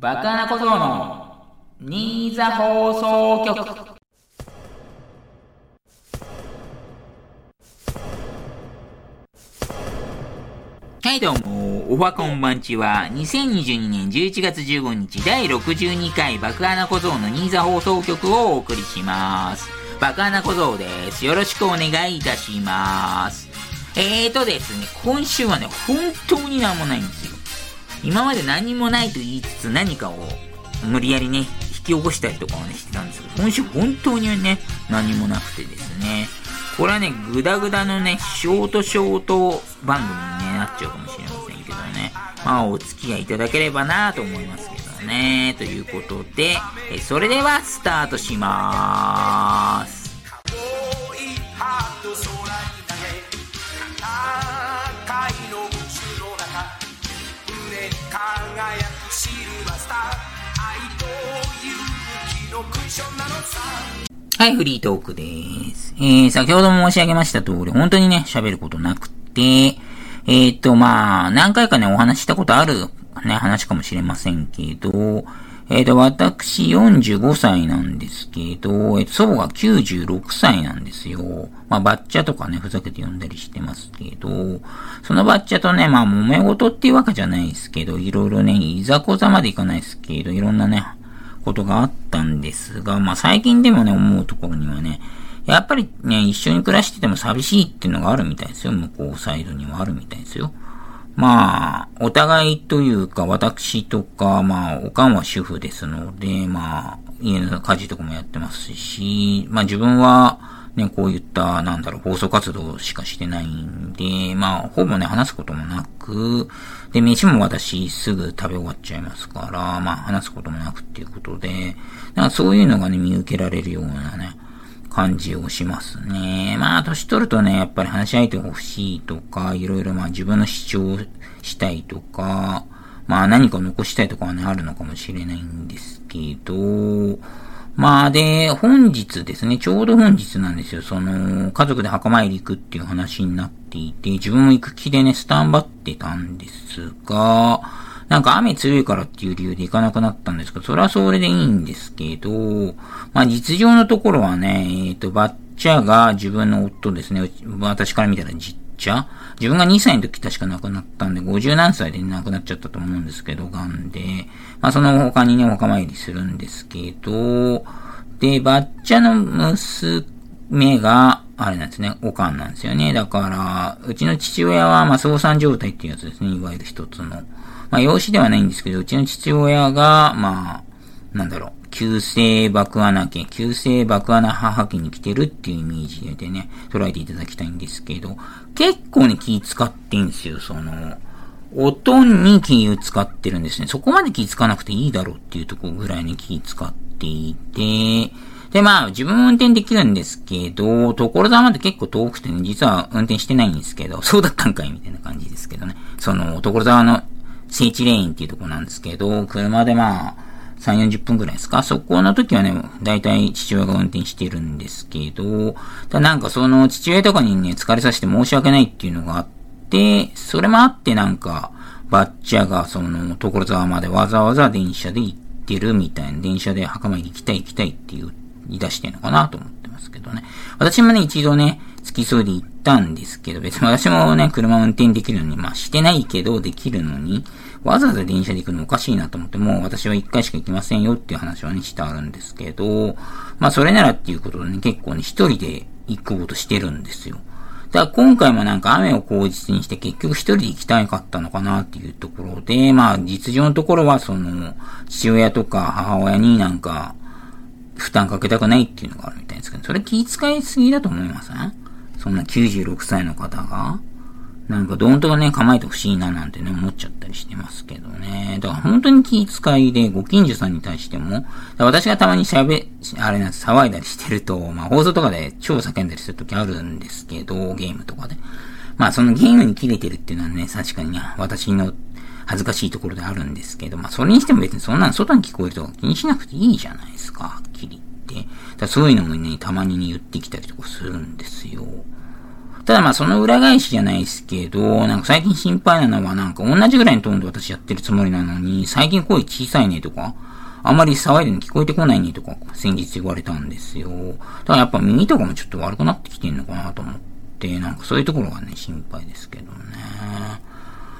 バカな小僧の新座放送局はいどうも、おはこんばんちは、2022年11月15日第62回爆穴小僧の新座放送局をお送りします。爆穴小僧です。よろしくお願いいたします。えーとですね、今週はね、本当になんもないんですよ。今まで何もないと言いつつ何かを無理やりね、引き起こしたりとかはね、してたんですけど、今週本当にね、何もなくてですね、これはね、グダグダのね、ショートショート番組に、ね、なっちゃうかもしれませんけどね、まあお付き合いいただければなと思いますけどね、ということで、えそれではスタートしまーす。はい、フリートークです。えー、先ほども申し上げました通り、本当にね、喋ることなくて、えー、っと、まあ、何回かね、お話したことある、ね、話かもしれませんけど、えっ、と、私45歳なんですけど、えっ、と、祖母が96歳なんですよ。まあ、バッチャとかね、ふざけて呼んだりしてますけど、そのバッチャとね、まあ、揉め事っていうわけじゃないですけど、いろいろね、いざこざまでいかないですけど、いろんなね、ことがあったんですが、まあ最近でもね、思うところにはね、やっぱりね、一緒に暮らしてても寂しいっていうのがあるみたいですよ。向こうサイドにはあるみたいですよ。まあ、お互いというか、私とか、まあ、おかんは主婦ですので、まあ、家の家事とかもやってますし、まあ自分は、ね、こういった、なんだろう、放送活動しかしてないんで、まあ、ほぼね、話すこともなく、で、飯も私すぐ食べ終わっちゃいますから、まあ、話すこともなくっていうことで、なんかそういうのがね、見受けられるようなね、感じをしますね。まあ、年取るとね、やっぱり話し相手が欲しいとか、いろいろまあ自分の主張したいとか、まあ何か残したいとかはね、あるのかもしれないんですけど、まあで、本日ですね、ちょうど本日なんですよ、その、家族で墓参り行くっていう話になっていて、自分も行く気でね、スタンバってたんですが、なんか雨強いからっていう理由で行かなくなったんですけど、それはそれでいいんですけど、まあ実情のところはね、えっ、ー、と、バッチャが自分の夫ですね、私から見たら実茶自分が2歳の時確か亡くなったんで、50何歳で亡くなっちゃったと思うんですけど、癌で。まあその他にね、お墓参りするんですけど、で、バッチャの娘が、あれなんですね、おかんなんですよね。だから、うちの父親は、まあ、相産状態っていうやつですね、いわゆる一つの。まあ、養子ではないんですけど、うちの父親が、まあ、なんだろう、旧姓爆穴家、旧姓爆穴母家に来てるっていうイメージでね、捉えていただきたいんですけど、結構ね、気使ってんですよ、その、音に気を使ってるんですね。そこまで気使わなくていいだろうっていうとこぐらいに気使っていて、で、まあ、自分運転できるんですけど、所沢まで結構遠くてね、実は運転してないんですけど、そうだったんかいみたいな感じですけどね。その、所沢の聖地レーンっていうとこなんですけど、車でまあ、3、40分くらいですか？そこの時はね、大体父親が運転してるんですけど、だなんかその父親とかにね、疲れさせて申し訳ないっていうのがあって、それもあってなんか、バッチャがその、所沢までわざわざ電車で行ってるみたいな、電車で墓参り行きたい行きたいって言い出してんのかなと思ってますけどね。私もね、一度ね、き添いで行ったんですけど、別に私もね、車運転できるのに、まあしてないけど、できるのに、わざわざ電車で行くのおかしいなと思って、もう私は一回しか行きませんよっていう話はね、してあるんですけど、まあそれならっていうことでね、結構ね、一人で行こうとしてるんですよ。だから今回もなんか雨を口実にして結局一人で行きたいかったのかなっていうところで、まあ実情のところはその、父親とか母親になんか、負担かけたくないっていうのがあるみたいですけど、それ気遣いすぎだと思いません？そんな96歳の方がなんかどんとかね、構えてほしいななんてね、思っちゃったりしてますけどね。だから本当に気遣いで、ご近所さんに対しても、私がたまに喋、あれなんです、騒いだりしてると、まあ放送とかで超叫んだりするときあるんですけど、ゲームとかで。まあそのゲームに切れてるっていうのはね、確かにね、私の恥ずかしいところであるんですけど、まあそれにしても別にそんなの外に聞こえるとか気にしなくていいじゃないですか、はっきり言って。だそういうのもね、たまにね、言ってきたりとかするんですよ。ただまあその裏返しじゃないですけど、なんか最近心配なのはなんか同じぐらいのトーンで私やってるつもりなのに、最近声小さいねとか、あまり騒いでるの聞こえてこないねとか、先日言われたんですよ。ただやっぱ耳とかもちょっと悪くなってきてんのかなと思って、なんかそういうところがね、心配ですけどね。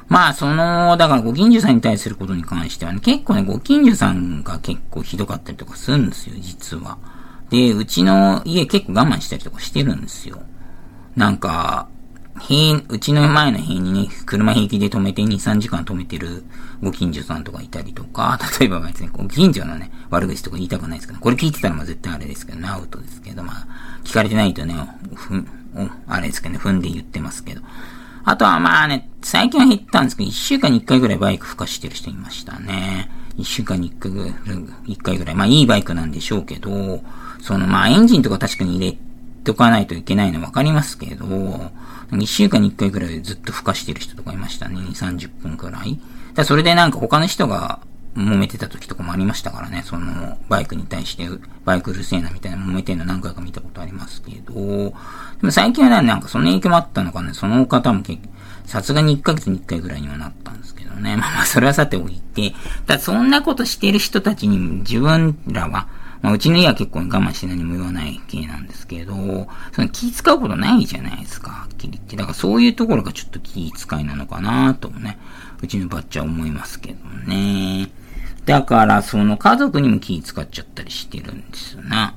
まあ、その、だからご近所さんに対することに関してはね、結構ね、ご近所さんが結構ひどかったりとかするんですよ、実は。で、うちの家結構我慢したりとかしてるんですよ。なんか、塀、うちの前の塀にね、車平気で止めて2、3時間止めてるご近所さんとかいたりとか、例えば別にご近所のね、悪口とか言いたくないですけど、これ聞いてたらまあ絶対あれですけどね、アウトですけど、まあ、聞かれてないとね、ふん、あれですけどね、踏んで言ってますけど。あとはまあね、最近は減ったんですけど、一週間に一回ぐらいバイク吹かしてる人いましたね。一週間に一回ぐらい、一回ぐらい。まあいいバイクなんでしょうけど、そのまあエンジンとか確かに入れてとかないといけないのわかりますけど、一週間に一回ぐらいずっと吹かしてる人とかいましたね。30分くらい。だそれでなんか他の人が揉めてた時とかもありましたからね。その、バイクに対して、バイクうるせえなみたいな揉めてんの何回か見たことありますけど、でも最近はね、なんかその影響もあったのかね、その方も結さすがに1ヶ月に1回ぐらいにはなったんですけどね。まあまあ、それはさておいて、だそんなことしてる人たちに自分らは、まあ、うちの家は結構我慢して何も言わない系なんですけど、その気使うことないじゃないですか、はっきり言って。だからそういうところがちょっと気遣いなのかなとね、うちのバッチは思いますけどね。だから、その家族にも気使っちゃったりしてるんですよな。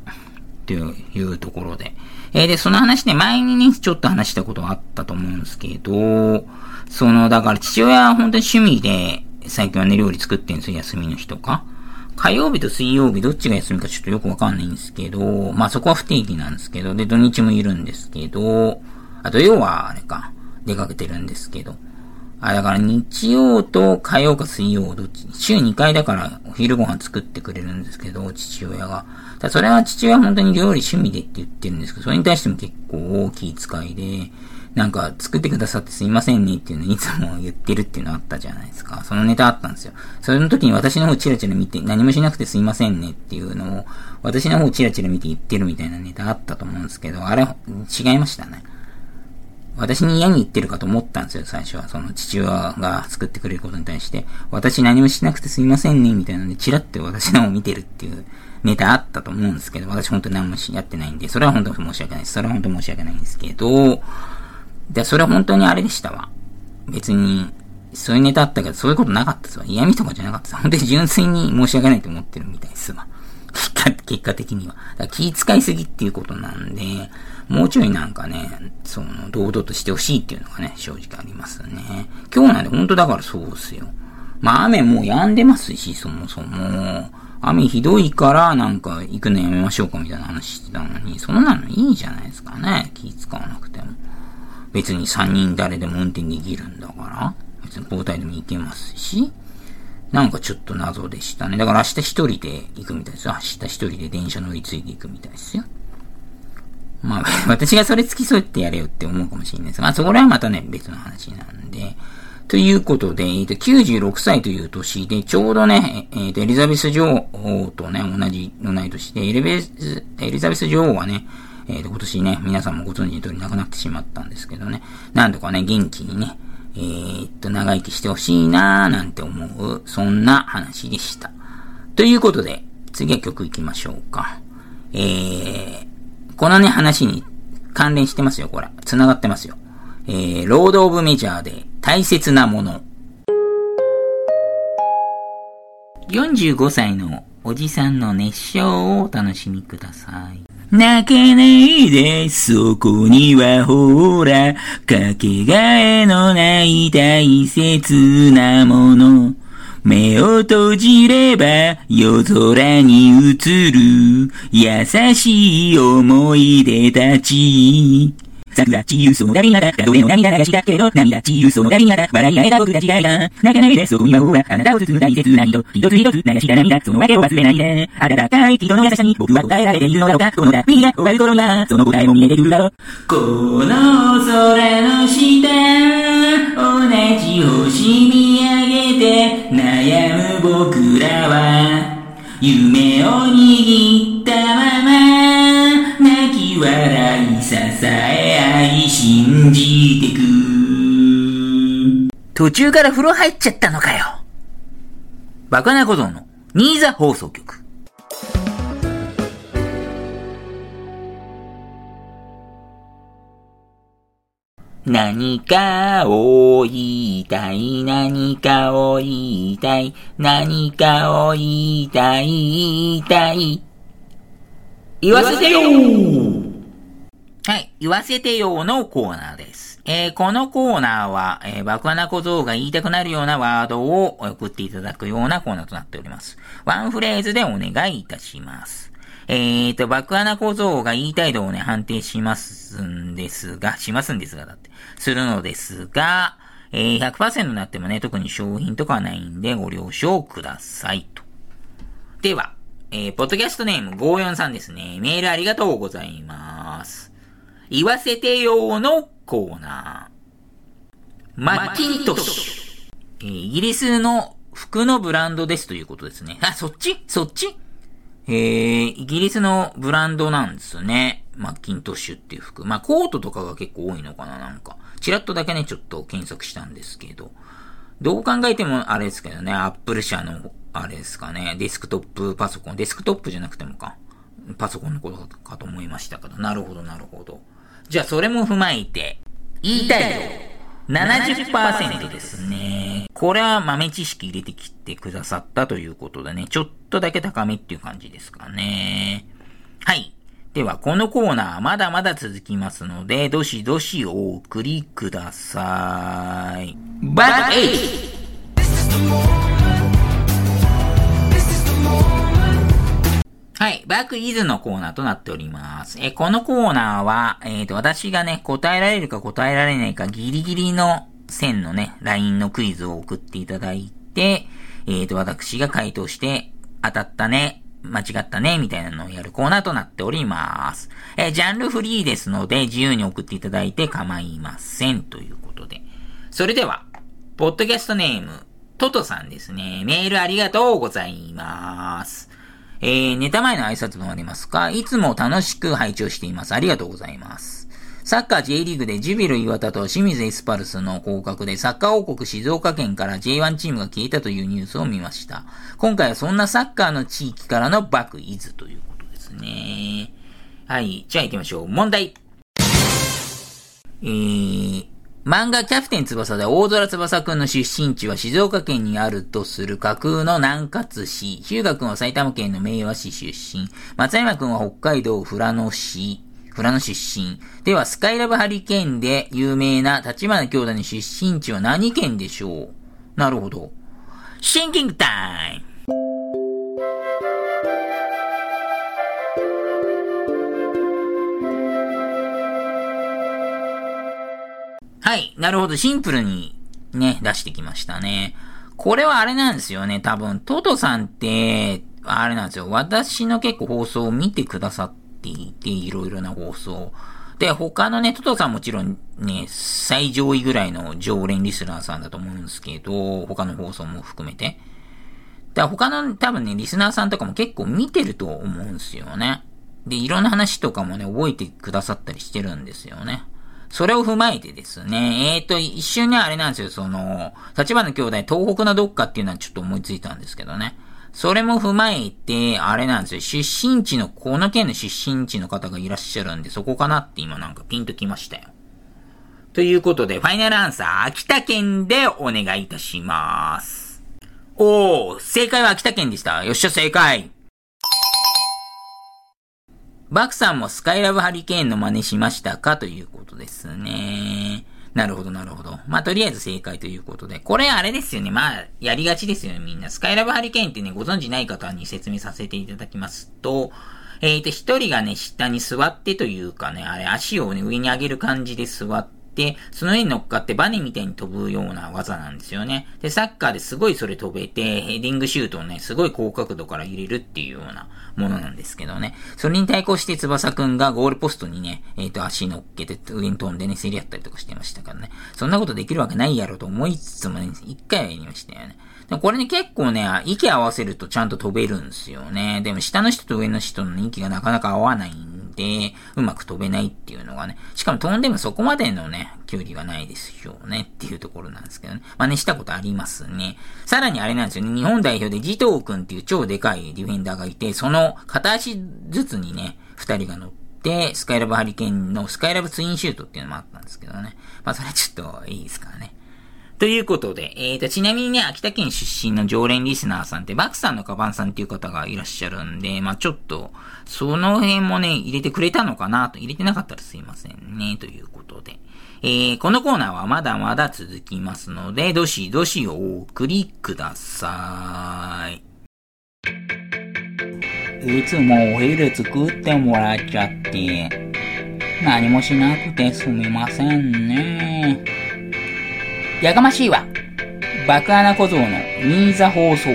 っていうところで。えー、で、その話で前にね、ちょっと話したことがあったと思うんですけど、その、だから父親は本当に趣味で、最近はね、料理作ってんですよ、休みの日とか。火曜日と水曜日どっちが休みかちょっとよくわかんないんですけど、まあそこは不定期なんですけど、で、土日もいるんですけど、あと要は、あれか、出かけてるんですけど、あ、だから日曜と火曜か水曜どっち、週2回だからお昼ご飯作ってくれるんですけど、父親が。だそれは父親は本当に料理趣味でって言ってるんですけど、それに対しても結構大きい使いで、なんか作ってくださってすいませんねっていうのをいつも言ってるっていうのあったじゃないですか。そのネタあったんですよ。その時に私の方チラチラ見て何もしなくてすいませんねっていうのを私の方チラチラ見て言ってるみたいなネタあったと思うんですけど、あれ違いましたね。私に嫌に言ってるかと思ったんですよ、最初は。その父親が作ってくれることに対して、私何もしなくてすいませんね、みたいなので、チラって私のを見てるっていうネタあったと思うんですけど、私本当に何もしやってないんで、それは本当に申し訳ないです。それは本当に申し訳ないんですけど、で、それは本当にあれでしたわ。別に、そういうネタあったけど、そういうことなかったですわ。嫌味とかじゃなかったです。本当に純粋に申し訳ないと思ってるみたいですわ。結果、結果的には。だ気遣いすぎっていうことなんで、もうちょいなんかね、その、堂々としてほしいっていうのがね、正直ありますね。今日なんで本当だからそうっすよ。まあ雨もう止んでますし、そもそも。雨ひどいからなんか行くのやめましょうかみたいな話してたのに、そんなのいいじゃないですかね。気使わなくても。別に3人誰でも運転できるんだから。別に交代でも行けますし。なんかちょっと謎でしたね。だから明日一人で行くみたいですよ。明日一人で電車乗り継いで行くみたいですよ。まあ、私がそれ付き添ってやれよって思うかもしれないです。まあ、そこらはまたね、別の話なんで。ということで、えっ、と、96歳という年で、ちょうどね、えっ、と、エリザベス女王とね、同じ、同い年で、エリベス、エリザベス女王はね、えっ、と、今年ね、皆さんもご存知の通り亡くなってしまったんですけどね、なんとかね、元気にね、えっと、長生きしてほしいなーなんて思う、そんな話でした。ということで、次は曲行きましょうか。えー、このね、話に関連してますよ、これ。繋がってますよ。えー、ロード・オブ・メジャーで大切なもの。45歳のおじさんの熱唱をお楽しみください。泣けないで、そこにはほら、かけがえのない大切なもの。目を閉じれば夜空に映る優しい思い出たち。桜ちゆそのダリナだ。たとえの涙流したけど、涙ちゆそのダリナだ。笑い合えた僕たちがいた。泣かないで、そこにはほら、あなたを包む大切な人。一つ一つ流した涙、そのわけを忘れないで。温かい人の優しさに僕は答えられているのだろうか。この脱皮が終わる頃が、その答えも見えてくるだろう。この空の下、同じ星見上げて悩む僕らは、夢を握ったまま、泣き笑い支え途中から風呂入っちゃったのかよ。バカな小僧の新座放送局。何かを言いたい、何かを言いたい、何かを言いたい、言いたい。言わせてよはい、言わせてよのコーナーです。えー、このコーナーは、えー、爆破な小僧が言いたくなるようなワードを送っていただくようなコーナーとなっております。ワンフレーズでお願いいたします。えーと、爆穴小僧が言いたい度をね、判定しますんですが、しますんですが、だって、するのですが、えー、100%になってもね、特に商品とかはないんで、ご了承くださいと。では、えー、ポッドキャストネーム543ですね。メールありがとうございます。言わせてよのコーナー。マッキントッシュ。え、イギリスの服のブランドですということですね。あ、そっち？そっち？えー、イギリスのブランドなんですね。マッキントッシュっていう服。まあ、コートとかが結構多いのかな、なんか。チラッとだけね、ちょっと検索したんですけど。どう考えてもあれですけどね、アップル社の、あれですかね、デスクトップパソコン、デスクトップじゃなくてもか。パソコンのことかと思いましたけど、なるほど、なるほど。じゃあ、それも踏まえて、言いたいよ。70%ですね。これは豆知識入れてきてくださったということでね、ちょっとだけ高めっていう感じですかね。はい。では、このコーナーまだまだ続きますので、どしどしお送りください。バックエイはい。バックイズのコーナーとなっております。え、このコーナーは、えっ、ー、と、私がね、答えられるか答えられないかギリギリの線のね、LINE のクイズを送っていただいて、えっ、ー、と、私が回答して、当たったね、間違ったね、みたいなのをやるコーナーとなっております。えー、ジャンルフリーですので、自由に送っていただいて構いません。ということで。それでは、ポッドキャストネーム、トトさんですね。メールありがとうございます。えー、ネタ前の挨拶もありますか？いつも楽しく拝聴しています。ありがとうございます。サッカー J リーグでジュビル岩田と清水エスパルスの降格でサッカー王国静岡県から J1 チームが消えたというニュースを見ました。今回はそんなサッカーの地域からのバックイズということですね。はい。じゃあ行きましょう。問題。えー、漫画キャプテン翼で大空翼くんの出身地は静岡県にあるとする架空の南葛市。日向くんは埼玉県の明和市出身。松山くんは北海道富良野市。富良野出身。では、スカイラブハリケーンで有名な立花兄弟の出身地は何県でしょう？なるほど。シンキングタイムはい。なるほど。シンプルにね、出してきましたね。これはあれなんですよね。多分、トトさんって、あれなんですよ。私の結構放送を見てくださっていて、いろいろな放送。で、他のね、トトさんもちろんね、最上位ぐらいの常連リスナーさんだと思うんですけど、他の放送も含めて。だ他の多分ね、リスナーさんとかも結構見てると思うんですよね。で、いろんな話とかもね、覚えてくださったりしてるんですよね。それを踏まえてですね、えっ、ー、と、一瞬ね、あれなんですよ、その、立花兄弟、東北のどっかっていうのはちょっと思いついたんですけどね。それも踏まえて、あれなんですよ、出身地の、この県の出身地の方がいらっしゃるんで、そこかなって今なんかピンときましたよ。ということで、ファイナルアンサー、秋田県でお願いいたします。おー、正解は秋田県でした。よっしゃ、正解。バクさんもスカイラブハリケーンの真似しましたかということですね。なるほど、なるほど。まあ、とりあえず正解ということで。これあれですよね。まあ、やりがちですよね、みんな。スカイラブハリケーンってね、ご存知ない方に説明させていただきますと、えっ、ー、と、一人がね、下に座ってというかね、あれ、足をね、上に上げる感じで座って、で、その上に乗っかってバネみたいに飛ぶような技なんですよね。で、サッカーですごいそれ飛べて、ヘディングシュートをね、すごい高角度から入れるっていうようなものなんですけどね。それに対抗して翼くんがゴールポストにね、えっ、ー、と、足乗っけて上に飛んでね、競り合ったりとかしてましたからね。そんなことできるわけないやろと思いつつもね、一回はやりましたよね。でもこれね、結構ね、息合わせるとちゃんと飛べるんですよね。でも下の人と上の人の、息がなかなか合わないんで、うまく飛べないっていうのがね、しかも飛んでもそこまでのね、距離はないですよねっていうところなんですけどね。真似したことありますね。さらにあれなんですよね、日本代表で慈藤くんっていう超でかいディフェンダーがいて、その片足ずつにね、二人が乗って、スカイラブハリケーンのスカイラブツインシュートっていうのもあったんですけどね。まあそれはちょっといいですからね。ということで、えーと、ちなみにね、秋田県出身の常連リスナーさんって、バクさんのカバンさんっていう方がいらっしゃるんで、まあちょっと、その辺もね、入れてくれたのかなと、入れてなかったらすいませんね、ということで。えー、このコーナーはまだまだ続きますので、どしどしお送りください。いつもお昼作ってもらっちゃって、何もしなくてすみませんね。やかましいわ。爆穴小僧の新座放送局。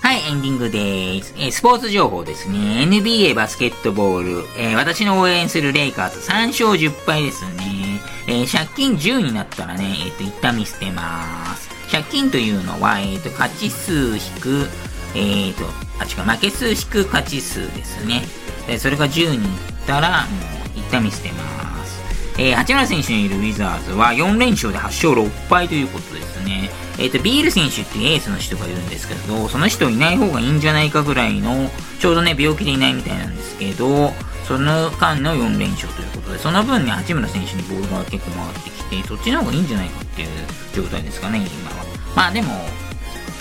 はい、エンディングです。えー、スポーツ情報ですね。NBA バスケットボール。えー、私の応援するレイカーズ3勝10敗ですね。えー、借金10になったらね、えっ、と、一旦見捨てます。借金というのは、えっ、と、勝ち数引く、えーと、あ、違う、負け数引く勝ち数ですね。で、それが10にいったら、もう、一旦見捨てます。えー、八村選手のいるウィザーズは4連勝で8勝6敗ということですね。えっ、ー、と、ビール選手っていうエースの人がいるんですけど、その人いない方がいいんじゃないかぐらいの、ちょうどね、病気でいないみたいなんですけど、その間の4連勝ということで、その分ね、八村選手にボールが結構回ってきて、そっちの方がいいんじゃないかっていう状態ですかね、今は。まあでも、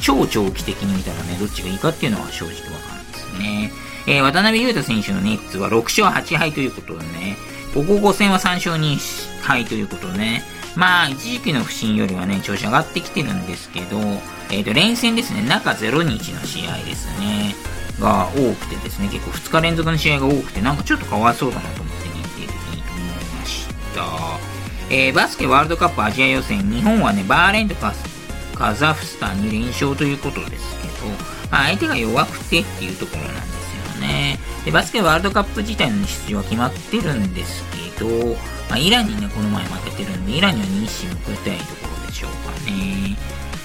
超長期的に見たらね、どっちがいいかっていうのは正直わかんないですね。えー、渡辺裕太選手のネッツは6勝8敗ということでね、ここ5戦は3勝2敗ということでね、まあ、一時期の不振よりはね、調子上がってきてるんですけど、えっ、ー、と、連戦ですね、中0日の試合ですね、が多くてですね、結構2日連続の試合が多くて、なんかちょっとかわいそうだなと思って見ていいと思いました。えー、バスケワールドカップアジア予選、日本はね、バーレンとカスカザフスタンに連勝ということですけど、まあ、相手が弱くてっていうところなんですよね。で、バスケワールドカップ自体の出場は決まってるんですけど、まあ、イランにね、この前負けてるんで、イランには2一報いたいところでしょうかね。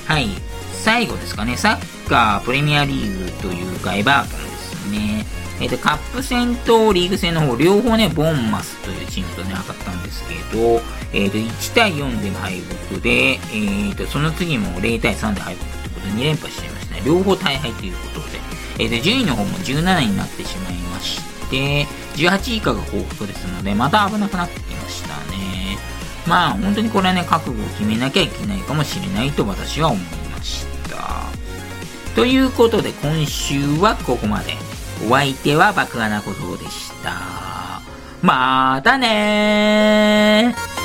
はい。最後ですかね、サッカープレミアリーグというか、エバートンですね。えっ、ー、と、カップ戦とリーグ戦の方、両方ね、ボンマスというチームとね、当たったんですけど、えっ、ー、と、1対4で敗北で、えっ、ー、と、その次も0対3で敗北ってことで2連敗しちゃいましたね。両方大敗ということで、えっ、と、順位の方も17位になってしまいまして、18位以下が幸福ですので、また危なくなってきましたね。まあ、本当にこれはね、覚悟を決めなきゃいけないかもしれないと私は思いました。ということで、今週はここまで。お相手は爆穴小僧でした。またねー